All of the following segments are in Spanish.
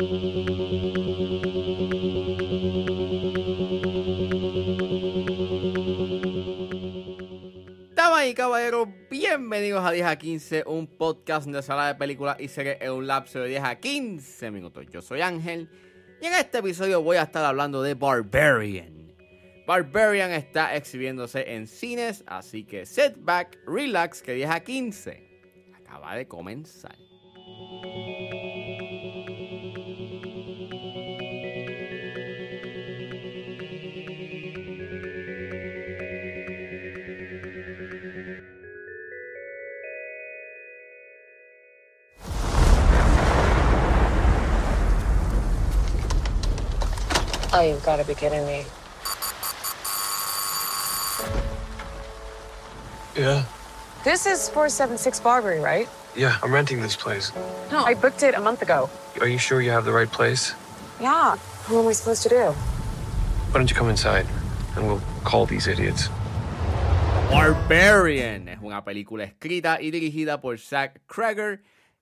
Damas y caballeros, bienvenidos a 10 a 15, un podcast de sala de películas y series en un lapso de 10 a 15 minutos. Yo soy Ángel y en este episodio voy a estar hablando de Barbarian. Barbarian está exhibiéndose en cines, así que sit back, relax, que 10 a 15 acaba de comenzar. Oh, you've got to be kidding me. Yeah. This is 476 Barbary, right? Yeah, I'm renting this place. No. I booked it a month ago. Are you sure you have the right place? Yeah. What am I supposed to do? Why don't you come inside and we'll call these idiots? Barbarian es una película escrita y dirigida por Zach Kreger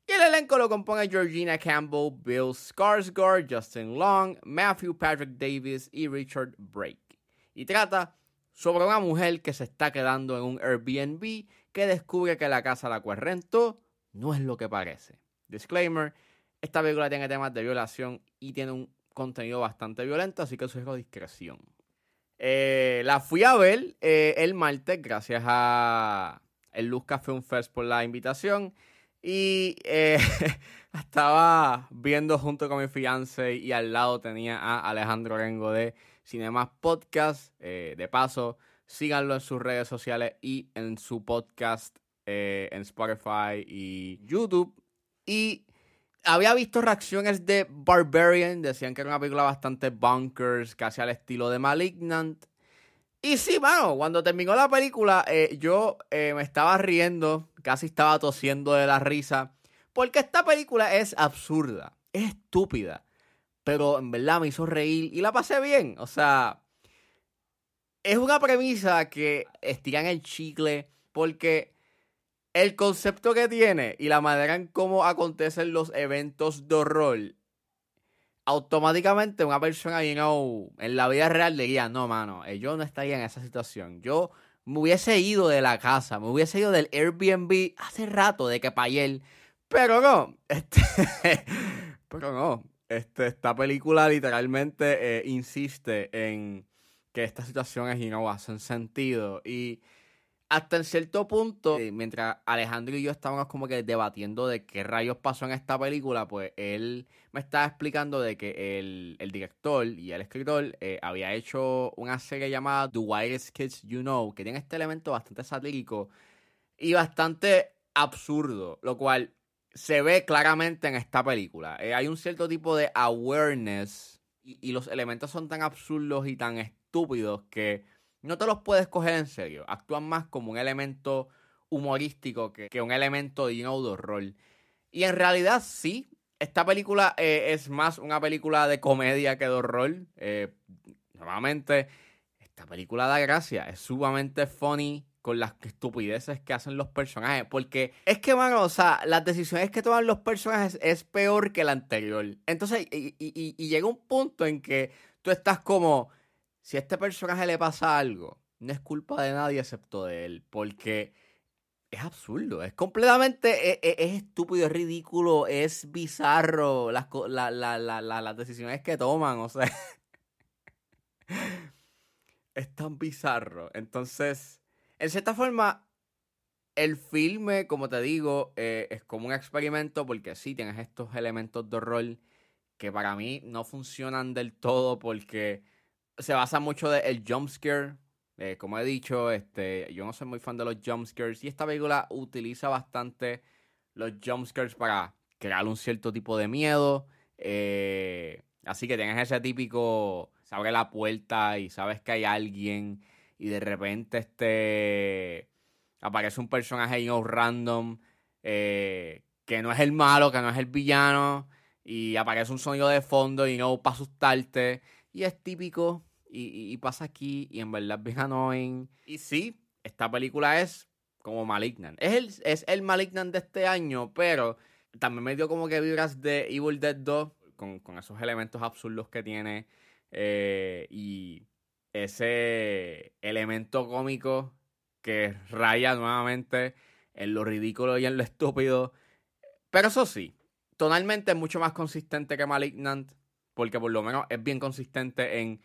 y el elenco lo compone Georgina Campbell, Bill Skarsgård, Justin Long, Matthew Patrick Davis y Richard Brake. Y trata sobre una mujer que se está quedando en un Airbnb que descubre que la casa a la cual rentó no es lo que parece. Disclaimer, esta película tiene temas de violación y tiene un contenido bastante violento, así que sugiero discreción. Eh, la fui a ver eh, el martes gracias a el Luz Café Un Fest por la invitación. Y eh, estaba viendo junto con mi fiance y al lado tenía a Alejandro Rengo de Cinemas Podcast. de paso, síganlo en sus redes sociales y en su podcast en Spotify y YouTube. Y había visto reacciones de Barbarian, decían que era una película bastante bunkers, casi al estilo de Malignant. Y sí, mano, cuando terminó la película, eh, yo eh, me estaba riendo, casi estaba tosiendo de la risa, porque esta película es absurda, es estúpida, pero en verdad me hizo reír y la pasé bien. O sea, es una premisa que estiran el chicle, porque el concepto que tiene y la manera en cómo acontecen los eventos de horror, automáticamente una persona you en la vida real diría, no, mano, eh, yo no estaría en esa situación. Yo me hubiese ido de la casa, me hubiese ido del Airbnb hace rato de que él. Pero no, este, pero no, este, esta película literalmente eh, insiste en que estas situaciones, you know, hacen sentido y hasta en cierto punto, eh, mientras Alejandro y yo estábamos como que debatiendo de qué rayos pasó en esta película, pues él me estaba explicando de que el, director y el escritor eh, había hecho una serie llamada The Wildest Kids You Know, que tiene este elemento bastante satírico y bastante absurdo, lo cual se ve claramente en esta película. Eh, hay un cierto tipo de awareness y los elementos son tan absurdos y tan estúpidos que no te los puedes coger en serio. Actúan más como un elemento humorístico que, un elemento de, de horror. Y en realidad sí, esta película eh, es más una película de comedia que de horror. Eh, esta película da gracia, es sumamente funny con las estupideces que hacen los personajes. Porque es que, mano, o sea, las decisiones que toman los personajes es peor que la anterior. Entonces, y llega un punto en que tú estás como si a este personaje le pasa algo, no es culpa de nadie excepto de él, porque es absurdo, es completamente, e, e, es, estúpido, es ridículo, es bizarro las, las decisiones que toman, o sea, es tan bizarro. Entonces, en cierta forma, el filme, como te digo, eh, es como un experimento porque sí tienes estos elementos de horror que para mí no funcionan del todo porque se basa mucho del el jumpscare. Eh, como he dicho, este, yo no soy muy fan de los jumpscares. Y esta película utiliza bastante los jumpscares para crear un cierto tipo de miedo. Eh, así que tienes ese típico. Se abre la puerta y sabes que hay alguien. Y de repente este. Aparece un personaje no random. Eh, que no es el malo, que no es el villano. Y aparece un sonido de fondo y no para asustarte. Y es típico y, pasa aquí y en verdad es bien annoying. Y sí, esta película es como Malignant. Es el, es el Malignant de este año, pero también me dio como que vibras de Evil Dead 2 con, con esos elementos absurdos que tiene eh, y ese elemento cómico que raya nuevamente en lo ridículo y en lo estúpido. Pero eso sí, tonalmente es mucho más consistente que Malignant, porque por lo menos es bien consistente en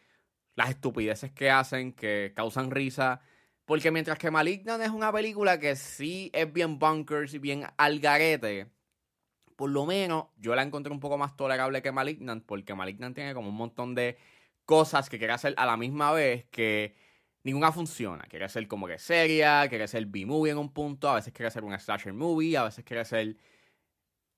las estupideces que hacen, que causan risa. Porque mientras que Malignant es una película que sí es bien bunkers y bien algarete, por lo menos yo la encontré un poco más tolerable que Malignant, porque Malignant tiene como un montón de cosas que quiere hacer a la misma vez que ninguna funciona. Quiere ser como que seria, quiere ser B-movie en un punto, a veces quiere ser un slasher movie, a veces quiere ser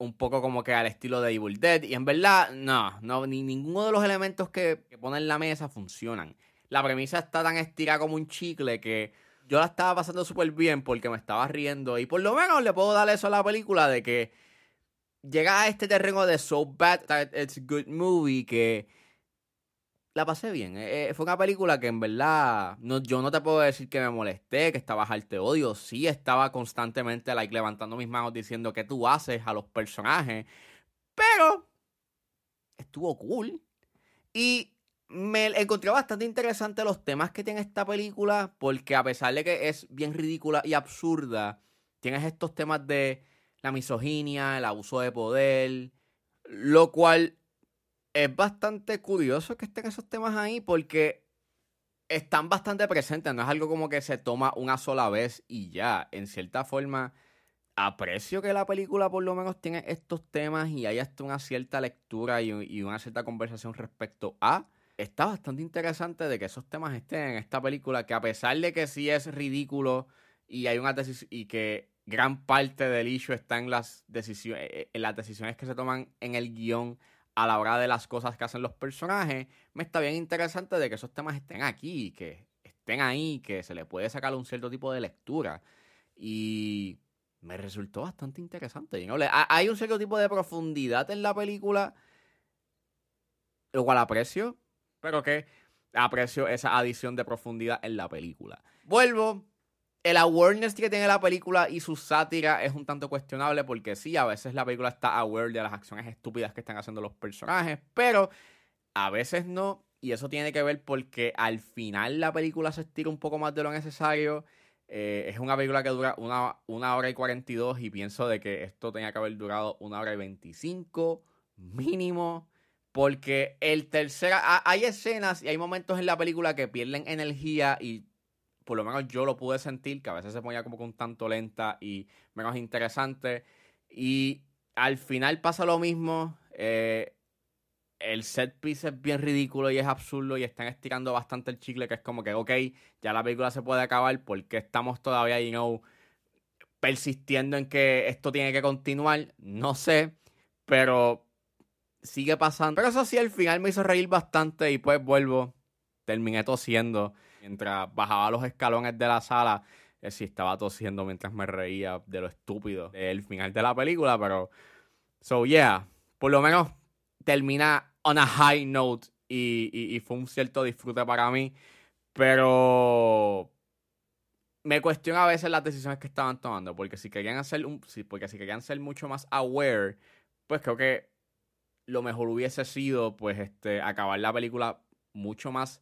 un poco como que al estilo de Evil Dead. Y en verdad, no, no ni ninguno de los elementos que, que pone en la mesa funcionan. La premisa está tan estirada como un chicle que yo la estaba pasando súper bien porque me estaba riendo. Y por lo menos le puedo dar eso a la película de que llega a este terreno de so bad that it's a good movie que la pasé bien. Eh, eh, fue una película que en verdad no, yo no te puedo decir que me molesté, que estaba te odio. Sí estaba constantemente levantando mis manos diciendo que tú haces a los personajes. Pero estuvo cool. Y me encontré bastante interesante los temas que tiene esta película. Porque a pesar de que es bien ridícula y absurda, tienes estos temas de la misoginia, el abuso de poder. Lo cual es bastante curioso que estén esos temas ahí porque están bastante presentes. No es algo como que se toma una sola vez y ya. En cierta forma, aprecio que la película por lo menos tiene estos temas y hay hasta una cierta lectura y, una cierta conversación respecto a. Está bastante interesante de que esos temas estén en esta película, que a pesar de que sí es ridículo y hay una y que gran parte del issue está en las decisiones, en las decisiones que se toman en el guion a la hora de las cosas que hacen los personajes, me está bien interesante de que esos temas estén aquí, que estén ahí, que se le puede sacar un cierto tipo de lectura. Y me resultó bastante interesante. ¿no? Hay un cierto tipo de profundidad en la película, lo cual aprecio, pero que aprecio esa adición de profundidad en la película. Vuelvo el awareness que tiene la película y su sátira es un tanto cuestionable porque sí, a veces la película está aware de las acciones estúpidas que están haciendo los personajes, pero a veces no. Y eso tiene que ver porque al final la película se estira un poco más de lo necesario. Eh, es una película que dura una, una hora y 42 y pienso de que esto tenía que haber durado una hora y 25 mínimo. Porque el tercera, hay escenas y hay momentos en la película que pierden energía y por lo menos yo lo pude sentir, que a veces se ponía como que un tanto lenta y menos interesante. Y al final pasa lo mismo. Eh, el set piece es bien ridículo y es absurdo y están estirando bastante el chicle, que es como que, ok, ya la película se puede acabar porque estamos todavía, you know, persistiendo en que esto tiene que continuar. No sé, pero sigue pasando. Pero eso sí, al final me hizo reír bastante y pues vuelvo, terminé tosiendo mientras bajaba los escalones de la sala, eh, sí estaba tosiendo mientras me reía de lo estúpido del final de la película, pero. So, yeah. Por lo menos termina on a high note y, fue un cierto disfrute para mí. Pero. Me cuestiona a veces las decisiones que estaban tomando, porque si querían hacer un, porque si querían ser mucho más aware, pues creo que lo mejor hubiese sido, pues, este, acabar la película mucho más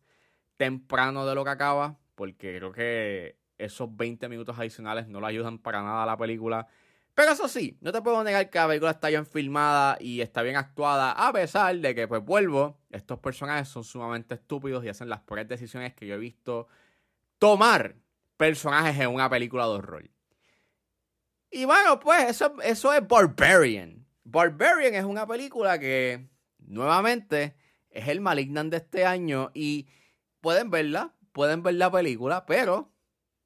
temprano de lo que acaba, porque creo que esos 20 minutos adicionales no le ayudan para nada a la película. Pero eso sí, no te puedo negar que la película está bien filmada y está bien actuada, a pesar de que, pues vuelvo, estos personajes son sumamente estúpidos y hacen las peores decisiones que yo he visto tomar personajes en una película de horror. Y bueno, pues eso, eso es Barbarian. Barbarian es una película que, nuevamente, es el Malignant de este año y pueden verla, pueden ver la película, pero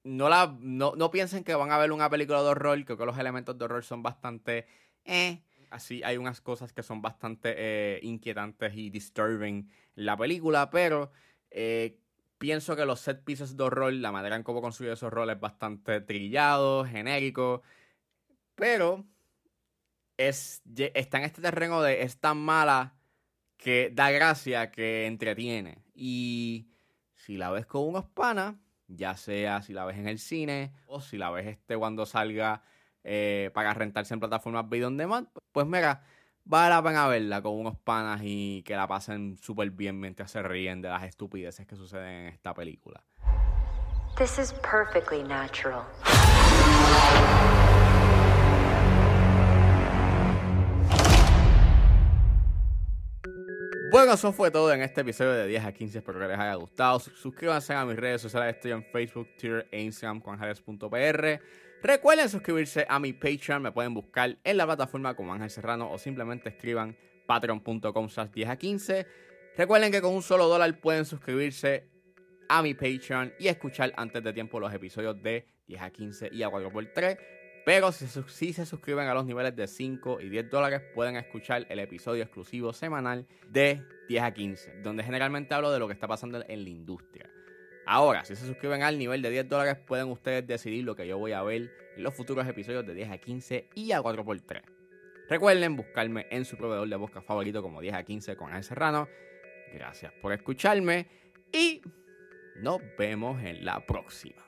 no, la, no, piensen que van a ver una película de horror. Creo que los elementos de horror son bastante... Eh. Así hay unas cosas que son bastante eh, inquietantes y disturbing la película, pero eh, pienso que los set pieces de horror, la manera en cómo construye esos roles es bastante trillado, genérico, pero es, está en este terreno de es tan mala que da gracia, que entretiene. Y si la ves con unos panas, ya sea si la ves en el cine o si la ves este cuando salga eh, para rentarse en plataformas video on demand, pues mira, vale la pena verla con unos panas y que la pasen súper bien mientras se ríen de las estupideces que suceden en esta película. Bueno, eso fue todo en este episodio de 10 a 15. Espero que les haya gustado. Suscríbanse a mis redes sociales. Estoy en Facebook, Twitter e Instagram con Recuerden suscribirse a mi Patreon. Me pueden buscar en la plataforma como Ángel Serrano o simplemente escriban patreon.com 10 a 15. Recuerden que con un solo dólar pueden suscribirse a mi Patreon y escuchar antes de tiempo los episodios de 10 a 15 y a 4x3. Pero si, se suscriben a los niveles de 5 y 10 dólares, pueden escuchar el episodio exclusivo semanal de 10 a 15, donde generalmente hablo de lo que está pasando en la industria. Ahora, si se suscriben al nivel de 10 dólares, pueden ustedes decidir lo que yo voy a ver en los futuros episodios de 10 a 15 y a 4x3. Recuerden buscarme en su proveedor de busca favorito como 10 a 15 con Ángel Serrano. Gracias por escucharme y nos vemos en la próxima.